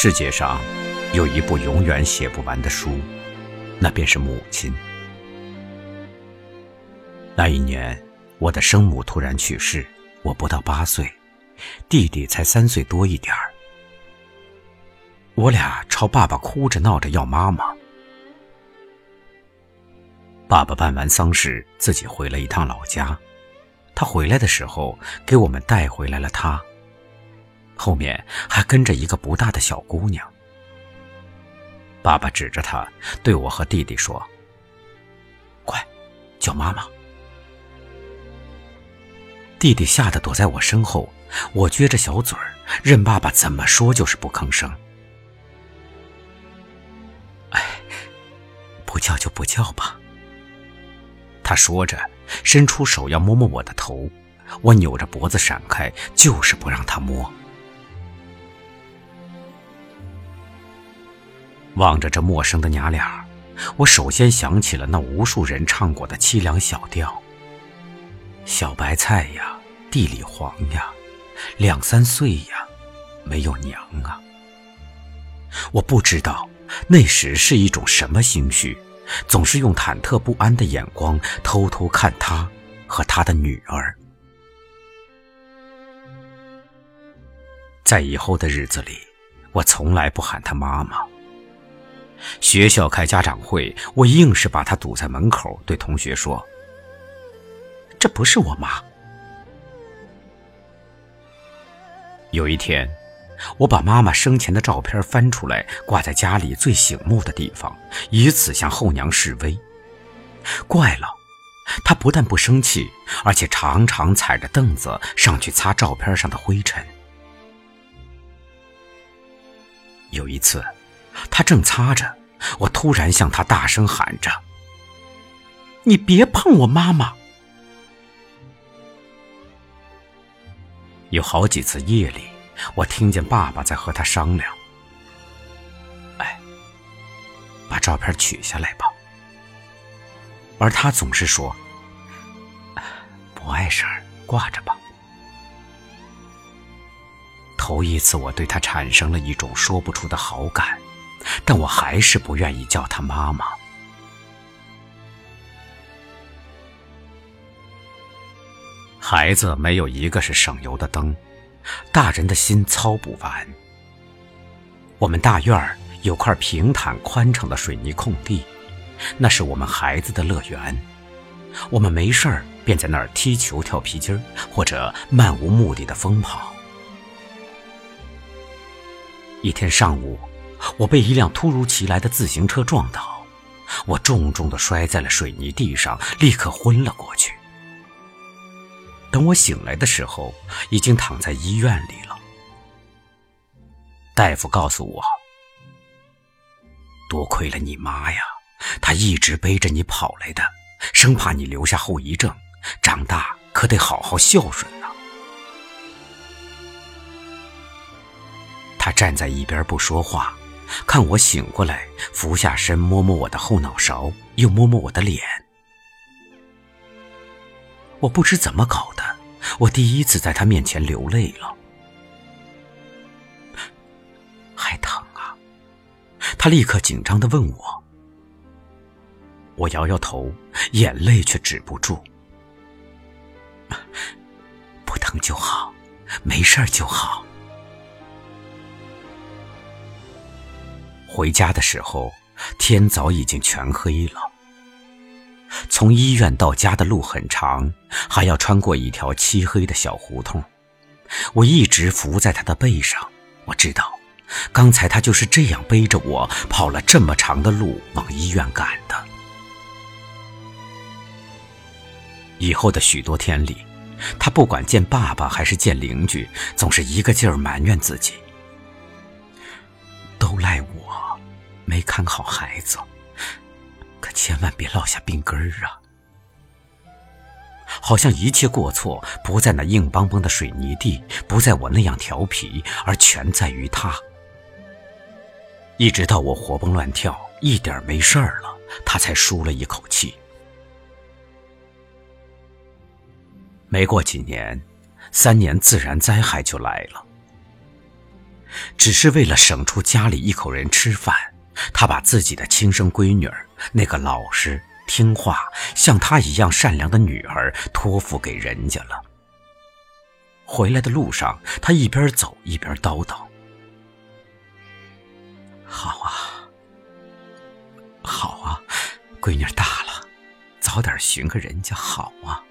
世界上有一部永远写不完的书，那便是母亲。那一年，我的生母突然去世，我不到八岁，弟弟才三岁多一点儿。我俩朝爸爸哭着闹着要妈妈。爸爸办完丧事，自己回了一趟老家。他回来的时候，给我们带回来了他。后面还跟着一个不大的小姑娘。爸爸指着她，对我和弟弟说：“快，叫妈妈。”弟弟吓得躲在我身后，我撅着小嘴儿，任爸爸怎么说就是不吭声。哎，不叫就不叫吧。他说着，伸出手要摸摸我的头，我扭着脖子闪开，就是不让他摸。望着这陌生的娘俩，我首先想起了那无数人唱过的凄凉小调：“小白菜呀，地里黄呀，两三岁呀，没有娘啊。”我不知道那时是一种什么心绪，总是用忐忑不安的眼光偷偷看他和他的女儿。在以后的日子里，我从来不喊她妈妈。学校开家长会，我硬是把他堵在门口，对同学说：“这不是我妈。”有一天，我把妈妈生前的照片翻出来，挂在家里最醒目的地方，以此向后娘示威。怪了，她不但不生气，而且常常踩着凳子上去擦照片上的灰尘。有一次。他正擦着，我突然向他大声喊着：“你别碰我妈妈！”有好几次夜里，我听见爸爸在和他商量：“哎，把照片取下来吧。”而他总是说：“不碍事儿，挂着吧。”头一次，我对他产生了一种说不出的好感。但我还是不愿意叫她妈妈。孩子没有一个是省油的灯，大人的心操不完。我们大院儿有块平坦宽敞的水泥空地，那是我们孩子的乐园。我们没事儿便在那儿踢球、跳皮筋儿，或者漫无目的的疯跑。一天上午。我被一辆突如其来的自行车撞倒，我重重的摔在了水泥地上，立刻昏了过去。等我醒来的时候，已经躺在医院里了。大夫告诉我：“多亏了你妈呀，她一直背着你跑来的，生怕你留下后遗症，长大可得好好孝顺呐。”他站在一边不说话。看我醒过来，俯下身摸摸我的后脑勺，又摸摸我的脸。我不知怎么搞的，我第一次在他面前流泪了。还疼啊？他立刻紧张的问我。我摇摇头，眼泪却止不住。不疼就好，没事儿就好。回家的时候，天早已经全黑了。从医院到家的路很长，还要穿过一条漆黑的小胡同。我一直伏在他的背上，我知道，刚才他就是这样背着我跑了这么长的路往医院赶的。以后的许多天里，他不管见爸爸还是见邻居，总是一个劲儿埋怨自己，都赖我。没看好孩子，可千万别落下病根儿啊！好像一切过错不在那硬邦邦的水泥地，不在我那样调皮，而全在于他。一直到我活蹦乱跳，一点没事儿了，他才舒了一口气。没过几年，三年自然灾害就来了。只是为了省出家里一口人吃饭，他把自己的亲生闺女儿，那个老实听话、像他一样善良的女儿，托付给人家了。回来的路上，他一边走一边叨叨：“好啊，好啊，闺女大了，早点寻个人家好啊，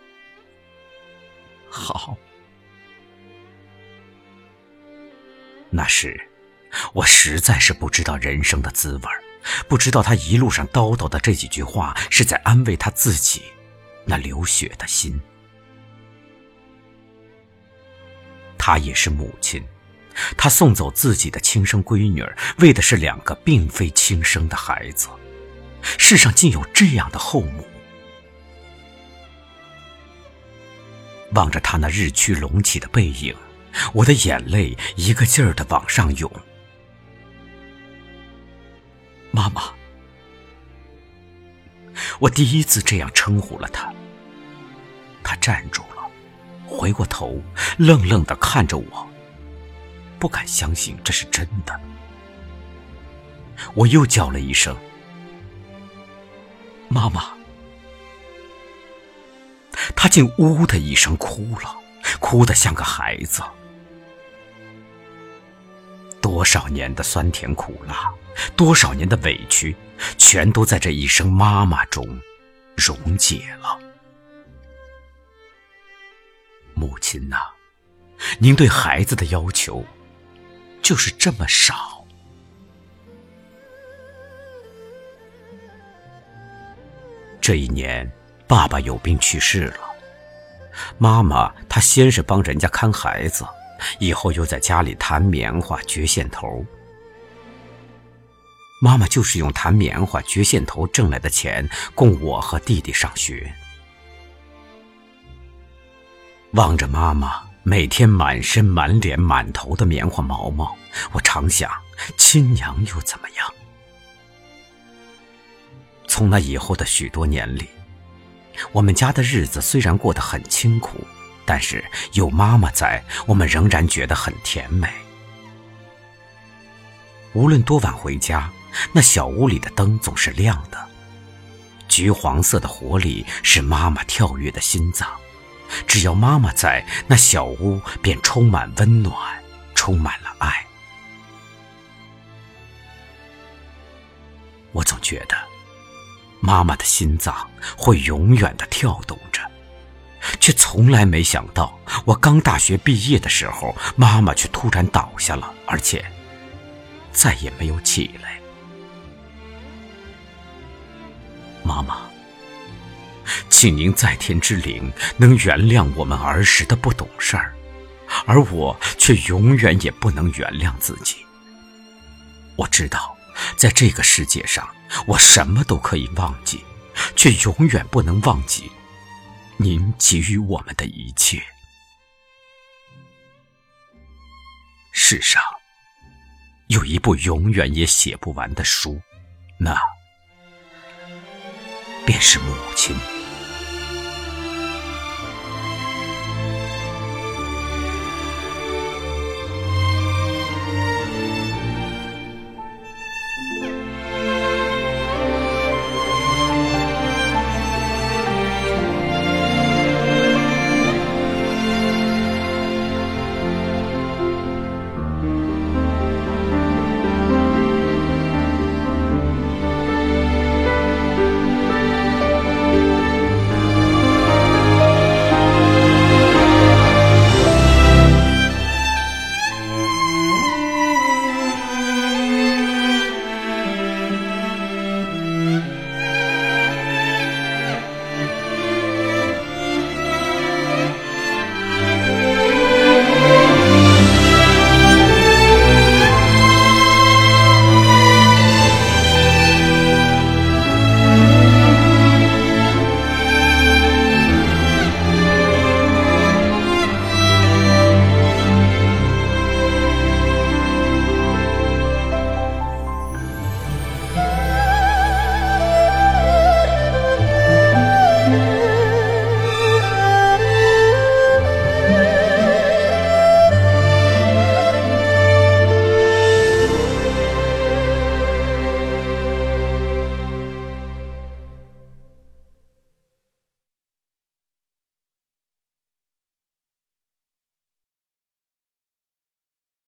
好。”那时，我实在是不知道人生的滋味不知道他一路上叨叨的这几句话是在安慰他自己那流血的心。她也是母亲，她送走自己的亲生闺女，为的是两个并非亲生的孩子。世上竟有这样的后母。望着他那日趋隆起的背影。我的眼泪一个劲儿的往上涌，我第一次这样称呼了他，他站住了，回过头，愣愣的看着我，不敢相信这是真的。我又叫了一声“妈妈”，他竟呜的一声哭了，哭得像个孩子。多少年的酸甜苦辣，多少年的委屈，全都在这一声“妈妈”中溶解了。母亲呐，您对孩子的要求就是这么少。这一年，爸爸有病去世了，妈妈她先是帮人家看孩子。以后又在家里弹棉花、掘线头。妈妈就是用弹棉花、掘线头挣来的钱供我和弟弟上学。望着妈妈每天满身、满脸、满头的棉花毛毛，我常想：亲娘又怎么样？从那以后的许多年里，我们家的日子虽然过得很清苦。但是有妈妈在，我们仍然觉得很甜美。无论多晚回家，那小屋里的灯总是亮的。橘黄色的火里是妈妈跳跃的心脏。只要妈妈在，那小屋便充满温暖，充满了爱。我总觉得，妈妈的心脏会永远的跳动着。却从来没想到，我刚大学毕业的时候，妈妈却突然倒下了，而且再也没有起来。妈妈，请您在天之灵能原谅我们儿时的不懂事儿，而我却永远也不能原谅自己。我知道，在这个世界上，我什么都可以忘记，却永远不能忘记。您给予我们的一切，世上有一部永远也写不完的书，那便是母亲。